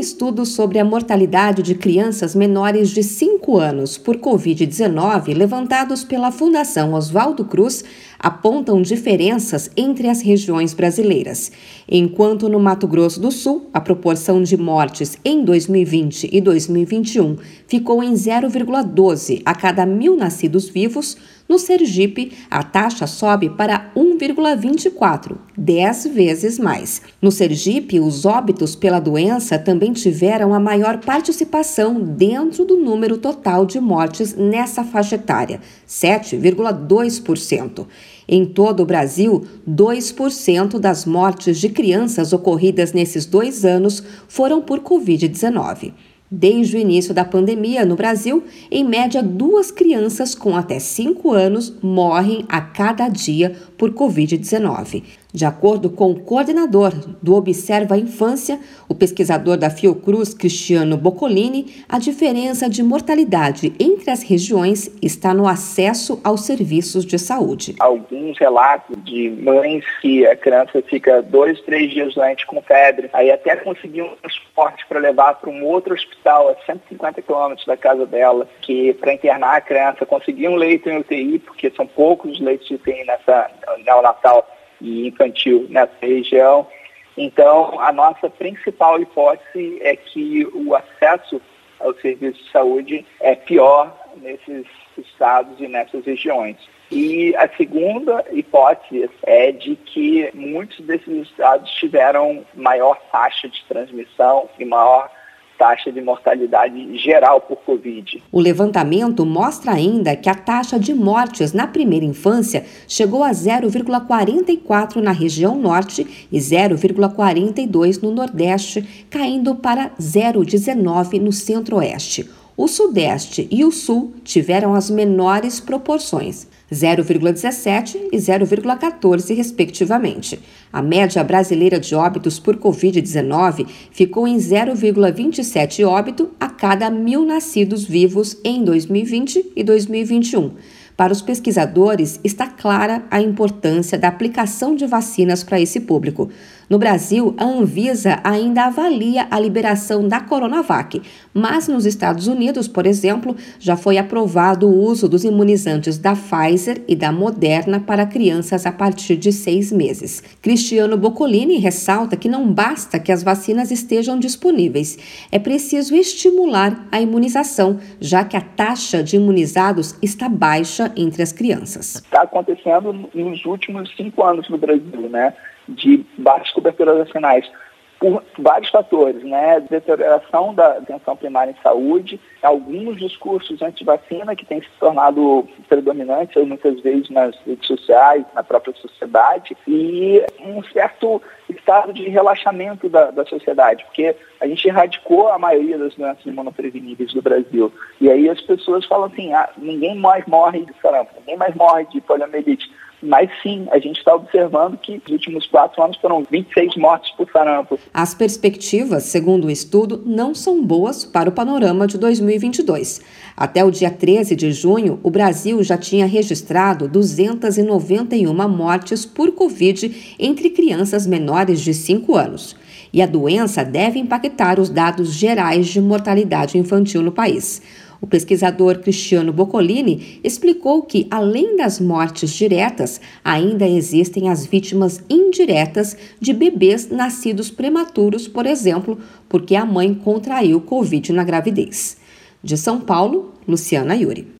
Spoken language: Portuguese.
estudo sobre a mortalidade de crianças menores de 5 anos por Covid-19, levantados pela Fundação Oswaldo Cruz, apontam diferenças entre as regiões brasileiras. Enquanto no Mato Grosso do Sul, a proporção de mortes em 2020 e 2021 ficou em 0,12 a cada mil nascidos vivos, no Sergipe, a taxa sobe para 1,24, 10 vezes mais. No Sergipe, os óbitos pela doença também tiveram a maior participação dentro do número total de mortes nessa faixa etária, 7,2%. Em todo o Brasil, 2% das mortes de crianças ocorridas nesses dois anos foram por Covid-19. Desde o início da pandemia no Brasil, em média, duas crianças com até 5 anos morrem a cada dia por Covid-19. De acordo com o coordenador do Observa Infância, o pesquisador da Fiocruz, Cristiano Boccolini, a diferença de mortalidade entre as regiões está no acesso aos serviços de saúde. Alguns relatos de mães que a criança fica dois, três dias doente com febre, aí até conseguir um transporte para levar para um outro hospital a 150 quilômetros da casa dela, que para internar a criança, conseguir um leito em UTI, porque são poucos os leitos de UTI nessa neonatal e infantil nessa região. Então, a nossa principal hipótese é que o acesso ao serviço de saúde é pior nesses estados e nessas regiões. E a segunda hipótese é de que muitos desses estados tiveram maior taxa de transmissão e maior taxa de mortalidade geral por Covid. O levantamento mostra ainda que a taxa de mortes na primeira infância chegou a 0,44 na região norte e 0,42 no nordeste, caindo para 0,19 no centro-oeste. O Sudeste e o Sul tiveram as menores proporções, 0,17 e 0,14, respectivamente. A média brasileira de óbitos por Covid-19 ficou em 0,27 óbito a cada mil nascidos vivos em 2020 e 2021. Para os pesquisadores, está clara a importância da aplicação de vacinas para esse público. No Brasil, a Anvisa ainda avalia a liberação da Coronavac, mas nos Estados Unidos, por exemplo, já foi aprovado o uso dos imunizantes da Pfizer e da Moderna para crianças a partir de seis meses. Cristiano Boccolini ressalta que não basta que as vacinas estejam disponíveis, é preciso estimular a imunização, já que a taxa de imunizados está baixa entre as crianças. Está acontecendo nos últimos cinco anos no Brasil, né? de baixas coberturas vacinais por vários fatores, né? Deterioração da atenção primária em saúde, alguns discursos anti-vacina que têm se tornado predominantes muitas vezes nas redes sociais, na própria sociedade, e um certo estado de relaxamento da, da sociedade, porque a gente erradicou a maioria das doenças imunopreveníveis do Brasil. E aí as pessoas falam assim, ah, ninguém mais morre de sarampo, ninguém mais morre de poliomielite. Mas sim, a gente está observando que nos últimos quatro anos foram 26 mortes por sarampo. As perspectivas, segundo o estudo, não são boas para o panorama de 2022. Até o dia 13 de junho, o Brasil já tinha registrado 291 mortes por Covid entre crianças menores de 5 anos. E a doença deve impactar os dados gerais de mortalidade infantil no país. O pesquisador Cristiano Boccolini explicou que, além das mortes diretas, ainda existem as vítimas indiretas de bebês nascidos prematuros, por exemplo, porque a mãe contraiu Covid na gravidez. De São Paulo, Luciana Yuri.